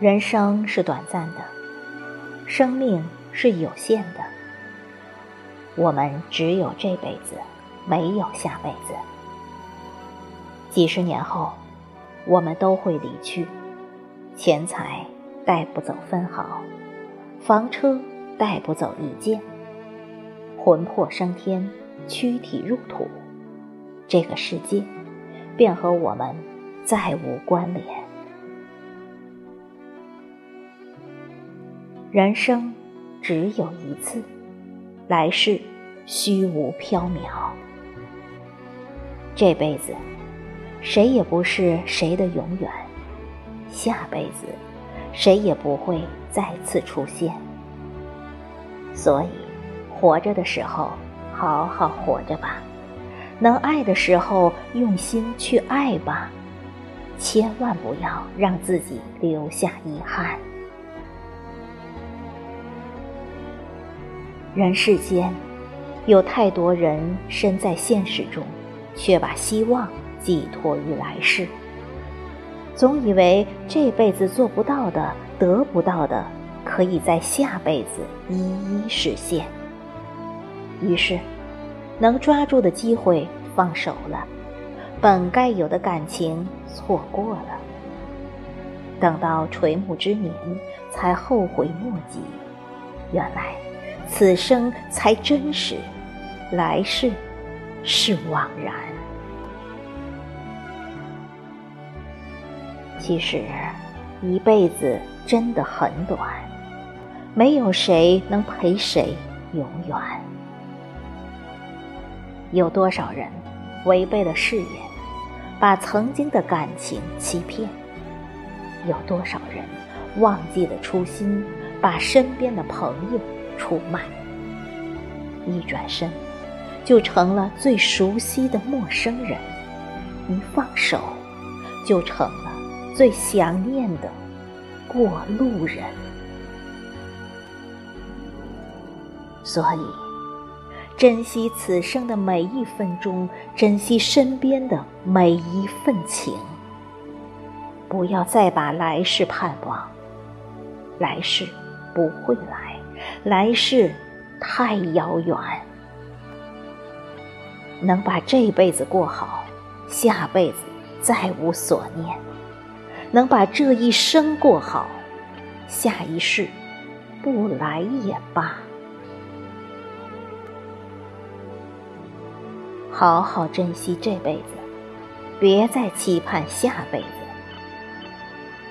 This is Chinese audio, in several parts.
人生是短暂的，生命是有限的。我们只有这辈子，没有下辈子。几十年后，我们都会离去，钱财带不走分毫，房车带不走一件，魂魄升天，躯体入土，这个世界便和我们再无关联。人生只有一次，来世虚无缥缈。这辈子，谁也不是谁的永远；下辈子，谁也不会再次出现。所以，活着的时候好好活着吧，能爱的时候用心去爱吧，千万不要让自己留下遗憾。人世间，有太多人身在现实中，却把希望寄托于来世，总以为这辈子做不到的、得不到的，可以在下辈子一一实现。于是，能抓住的机会放手了，本该有的感情错过了，等到垂暮之年，才后悔莫及。原来。此生才真实，来世是枉然。其实，一辈子真的很短，没有谁能陪谁永远。有多少人违背了誓言，把曾经的感情欺骗？有多少人忘记了初心，把身边的朋友？出卖，一转身，就成了最熟悉的陌生人；一放手，就成了最想念的过路人。所以，珍惜此生的每一分钟，珍惜身边的每一份情，不要再把来世盼望，来世不会来。来世太遥远，能把这辈子过好，下辈子再无所念；能把这一生过好，下一世不来也罢。好好珍惜这辈子，别再期盼下辈子。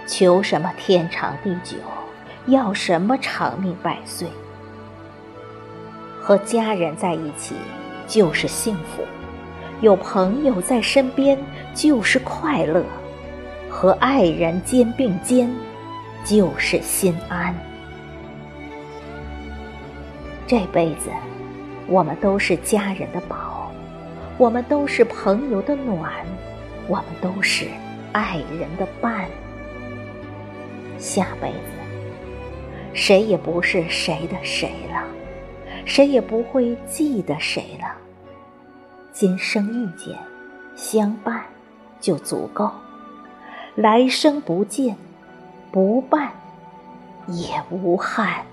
求什么天长地久？要什么长命百岁？和家人在一起就是幸福，有朋友在身边就是快乐，和爱人肩并肩就是心安。这辈子，我们都是家人的宝，我们都是朋友的暖，我们都是爱人的伴。下辈子。谁也不是谁的谁了，谁也不会记得谁了。今生遇见，相伴就足够；来生不见，不伴也无憾。